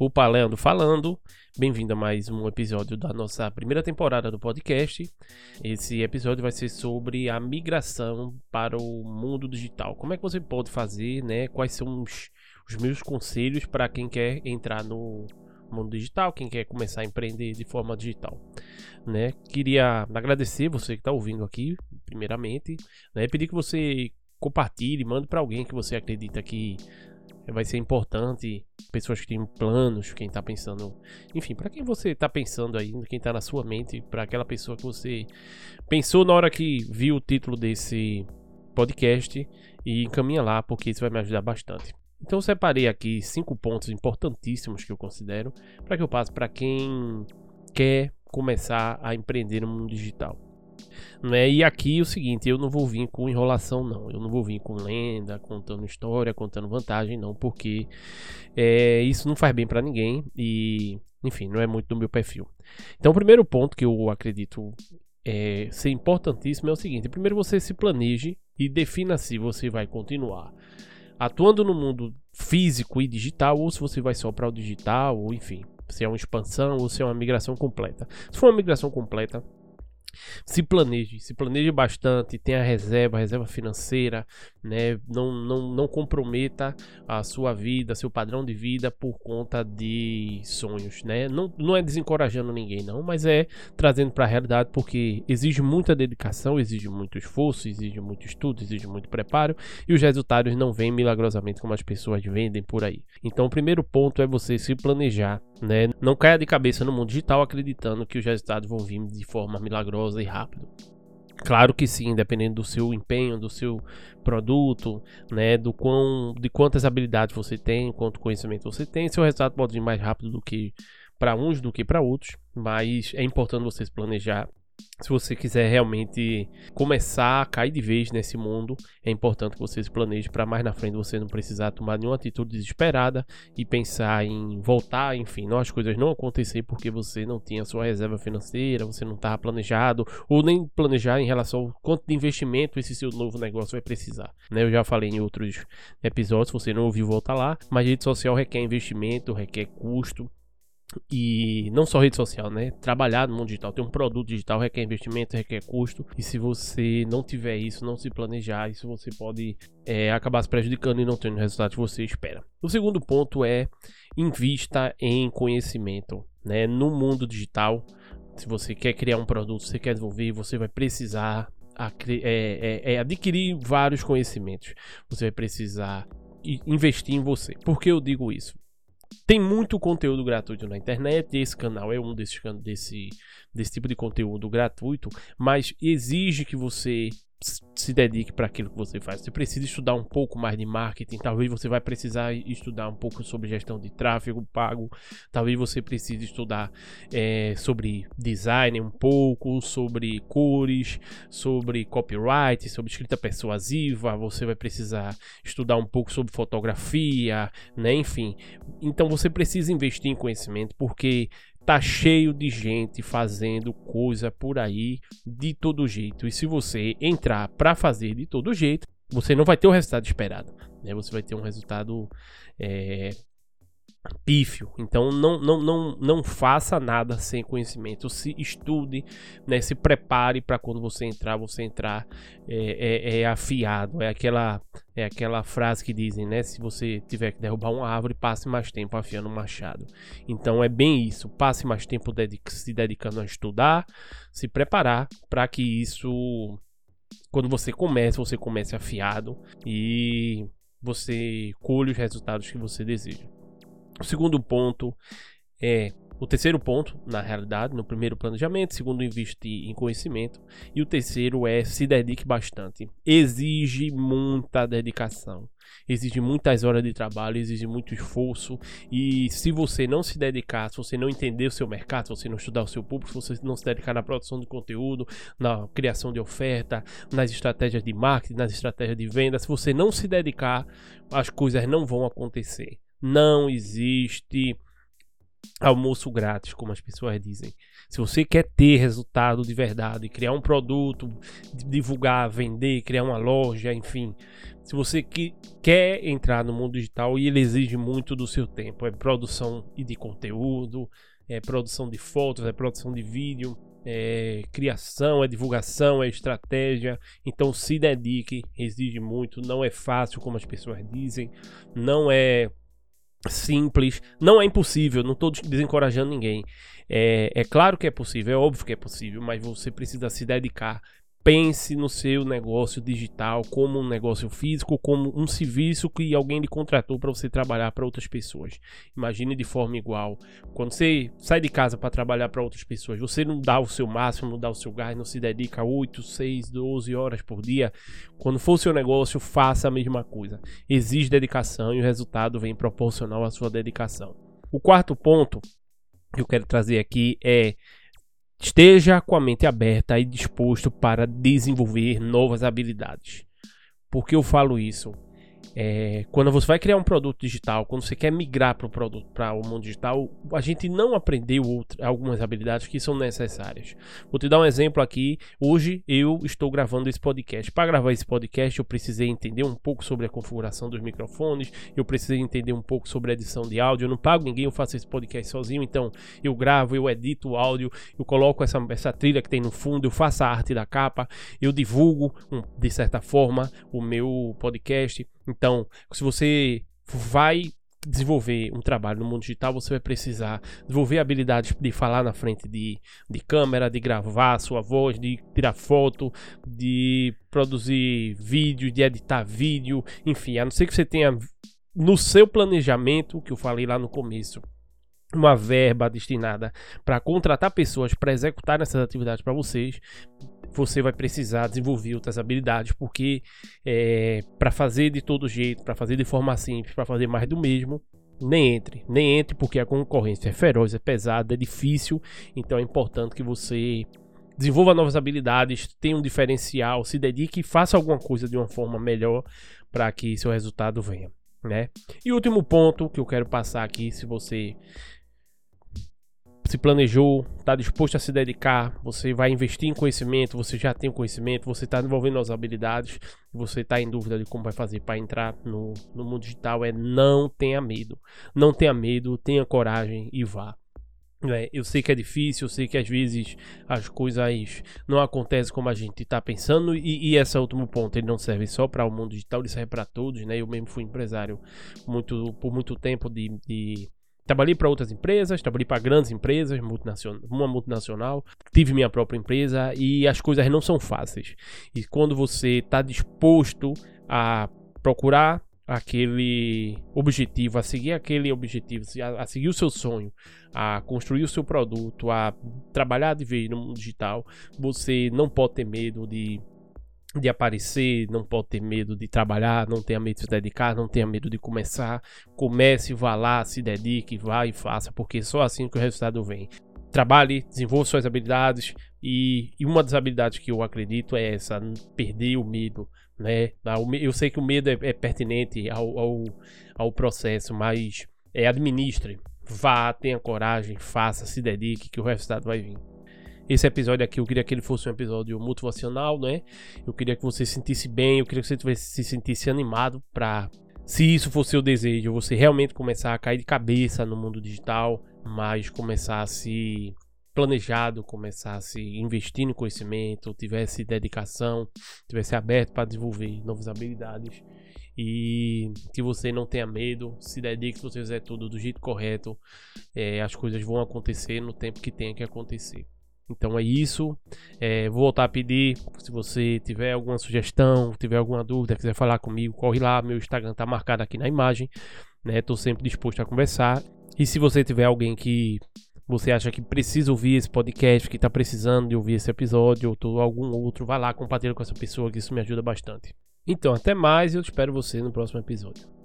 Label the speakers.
Speaker 1: o Palendo falando. Bem-vindo a mais um episódio da nossa primeira temporada do podcast. Esse episódio vai ser sobre a migração para o mundo digital. Como é que você pode fazer, né? Quais são os, os meus conselhos para quem quer entrar no mundo digital, quem quer começar a empreender de forma digital, né? Queria agradecer você que está ouvindo aqui, primeiramente, né? Pedir que você compartilhe, mande para alguém que você acredita que vai ser importante, pessoas que têm planos, quem está pensando, enfim, para quem você está pensando aí, quem está na sua mente, para aquela pessoa que você pensou na hora que viu o título desse podcast e encaminha lá, porque isso vai me ajudar bastante. Então eu separei aqui cinco pontos importantíssimos que eu considero para que eu passe para quem quer começar a empreender no mundo digital. Né? E aqui o seguinte, eu não vou vir com enrolação não, eu não vou vir com lenda, contando história, contando vantagem não, porque é, isso não faz bem para ninguém e, enfim, não é muito do meu perfil. Então o primeiro ponto que eu acredito é, ser importantíssimo é o seguinte, primeiro você se planeje e defina se você vai continuar atuando no mundo físico e digital, ou se você vai só para o digital, ou enfim, se é uma expansão ou se é uma migração completa. Se for uma migração completa, se planeje, se planeje bastante, tenha reserva, reserva financeira, né? Não, não, não comprometa a sua vida, seu padrão de vida por conta de sonhos, né? Não, não é desencorajando ninguém, não, mas é trazendo para a realidade porque exige muita dedicação, exige muito esforço, exige muito estudo, exige muito preparo e os resultados não vêm milagrosamente como as pessoas vendem por aí. Então, o primeiro ponto é você se planejar, né? Não caia de cabeça no mundo digital acreditando que os resultados vão vir de forma milagrosa e rápida. Claro que sim, dependendo do seu empenho, do seu produto, né, do quão, de quantas habilidades você tem, quanto conhecimento você tem, seu resultado pode vir mais rápido do que para uns do que para outros, mas é importante você se planejar se você quiser realmente começar a cair de vez nesse mundo, é importante que você se planeje para mais na frente você não precisar tomar nenhuma atitude desesperada e pensar em voltar, enfim, não as coisas não acontecer porque você não tinha sua reserva financeira, você não estava planejado ou nem planejar em relação ao quanto de investimento esse seu novo negócio vai precisar. Né? Eu já falei em outros episódios, você não ouviu, volta lá, mas rede social requer investimento, requer custo, e não só rede social, né? Trabalhar no mundo digital, ter um produto digital requer investimento, requer custo. E se você não tiver isso, não se planejar, isso você pode é, acabar se prejudicando e não tendo o resultado que você espera. O segundo ponto é invista em conhecimento, né? No mundo digital, se você quer criar um produto, você quer desenvolver, você vai precisar é, é, é adquirir vários conhecimentos. Você vai precisar investir em você. Por que eu digo isso? Tem muito conteúdo gratuito na internet, esse canal é um desse, desse, desse tipo de conteúdo gratuito, mas exige que você se dedique para aquilo que você faz. Você precisa estudar um pouco mais de marketing, talvez você vai precisar estudar um pouco sobre gestão de tráfego pago, talvez você precise estudar é, sobre design um pouco, sobre cores, sobre copyright, sobre escrita persuasiva, você vai precisar estudar um pouco sobre fotografia, né? Enfim, então você precisa investir em conhecimento porque tá cheio de gente fazendo coisa por aí de todo jeito. E se você entrar para fazer de todo jeito, você não vai ter o resultado esperado. Né? Você vai ter um resultado é, pífio. Então não, não, não, não faça nada sem conhecimento. Se estude, né? se prepare para quando você entrar, você entrar é, é, é, afiado. É aquela, é aquela frase que dizem, né? Se você tiver que derrubar uma árvore, passe mais tempo afiando um machado. Então é bem isso. Passe mais tempo se dedicando a estudar, se preparar para que isso, quando você comece, você comece afiado e você colhe os resultados que você deseja. O segundo ponto é o terceiro ponto, na realidade, no primeiro planejamento, segundo investir em conhecimento, e o terceiro é se dedique bastante. Exige muita dedicação, exige muitas horas de trabalho, exige muito esforço, e se você não se dedicar, se você não entender o seu mercado, se você não estudar o seu público, se você não se dedicar na produção de conteúdo, na criação de oferta, nas estratégias de marketing, nas estratégias de venda, se você não se dedicar, as coisas não vão acontecer. Não existe almoço grátis, como as pessoas dizem. Se você quer ter resultado de verdade, criar um produto, divulgar, vender, criar uma loja, enfim. Se você que quer entrar no mundo digital e ele exige muito do seu tempo, é produção de conteúdo, é produção de fotos, é produção de vídeo, é criação, é divulgação, é estratégia. Então se dedique, exige muito, não é fácil como as pessoas dizem, não é simples. Não é impossível, não estou desencorajando ninguém. É, é claro que é possível, é óbvio que é possível, mas você precisa se dedicar pense no seu negócio digital como um negócio físico, como um serviço que alguém lhe contratou para você trabalhar para outras pessoas. Imagine de forma igual. Quando você sai de casa para trabalhar para outras pessoas, você não dá o seu máximo, não dá o seu gás, não se dedica 8, 6, 12 horas por dia. Quando for seu negócio, faça a mesma coisa. Exige dedicação e o resultado vem proporcional à sua dedicação. O quarto ponto que eu quero trazer aqui é Esteja com a mente aberta e disposto para desenvolver novas habilidades. Por que eu falo isso? É, quando você vai criar um produto digital, quando você quer migrar para o produto para o mundo digital, a gente não aprendeu outra, algumas habilidades que são necessárias. Vou te dar um exemplo aqui. Hoje eu estou gravando esse podcast. Para gravar esse podcast, eu precisei entender um pouco sobre a configuração dos microfones, eu precisei entender um pouco sobre a edição de áudio. Eu não pago ninguém, eu faço esse podcast sozinho, então eu gravo, eu edito o áudio, eu coloco essa, essa trilha que tem no fundo, eu faço a arte da capa, eu divulgo de certa forma o meu podcast. Então, se você vai desenvolver um trabalho no mundo digital, você vai precisar desenvolver habilidades de falar na frente de, de câmera, de gravar sua voz, de tirar foto, de produzir vídeo, de editar vídeo, enfim, a não ser que você tenha no seu planejamento, que eu falei lá no começo, uma verba destinada para contratar pessoas para executar essas atividades para vocês, você vai precisar desenvolver outras habilidades, porque é, para fazer de todo jeito, para fazer de forma simples, para fazer mais do mesmo, nem entre, nem entre porque a concorrência é feroz, é pesada, é difícil, então é importante que você desenvolva novas habilidades, tenha um diferencial, se dedique e faça alguma coisa de uma forma melhor para que seu resultado venha, né? E último ponto que eu quero passar aqui, se você se planejou, está disposto a se dedicar, você vai investir em conhecimento, você já tem o conhecimento, você está desenvolvendo as habilidades, você está em dúvida de como vai fazer para entrar no, no mundo digital, é não tenha medo. Não tenha medo, tenha coragem e vá. É, eu sei que é difícil, eu sei que às vezes as coisas não acontecem como a gente está pensando, e, e esse é último ponto, ele não serve só para o mundo digital, ele serve para todos, né? Eu mesmo fui empresário muito, por muito tempo de, de Trabalhei para outras empresas, trabalhei para grandes empresas, multinacional, uma multinacional, tive minha própria empresa e as coisas não são fáceis. E quando você está disposto a procurar aquele objetivo, a seguir aquele objetivo, a, a, seguir o seu sonho, a construir o seu produto, a trabalhar de vez no mundo digital, você não pode ter medo de de aparecer, não pode ter medo de trabalhar, não tenha medo de se dedicar, não tenha medo de começar. Comece, vá lá, se dedique, vá e faça, porque só assim que o resultado vem. Trabalhe, desenvolva suas habilidades e, e uma das habilidades que eu acredito é essa, perder o medo. Né? Eu sei que o medo é, é pertinente ao, ao, ao processo, mas é, administre, vá, tenha coragem, faça, se dedique, que o resultado vai vir. Esse episódio aqui eu queria que ele fosse um episódio motivacional, né? Eu queria que você se sentisse bem, eu queria que você tivesse, se sentisse animado para se isso for seu desejo, você realmente começar a cair de cabeça no mundo digital, mas começar a se planejado, começasse investindo em conhecimento, tivesse dedicação, tivesse aberto para desenvolver novas habilidades e que você não tenha medo, se dedique, se você fizer tudo do jeito correto, é, as coisas vão acontecer no tempo que tenha que acontecer. Então é isso. É, vou voltar a pedir. Se você tiver alguma sugestão, tiver alguma dúvida, quiser falar comigo, corre lá. Meu Instagram tá marcado aqui na imagem. Né? Tô sempre disposto a conversar. E se você tiver alguém que você acha que precisa ouvir esse podcast, que está precisando de ouvir esse episódio, ou algum outro, vai lá, compartilha com essa pessoa, que isso me ajuda bastante. Então, até mais e eu espero você no próximo episódio.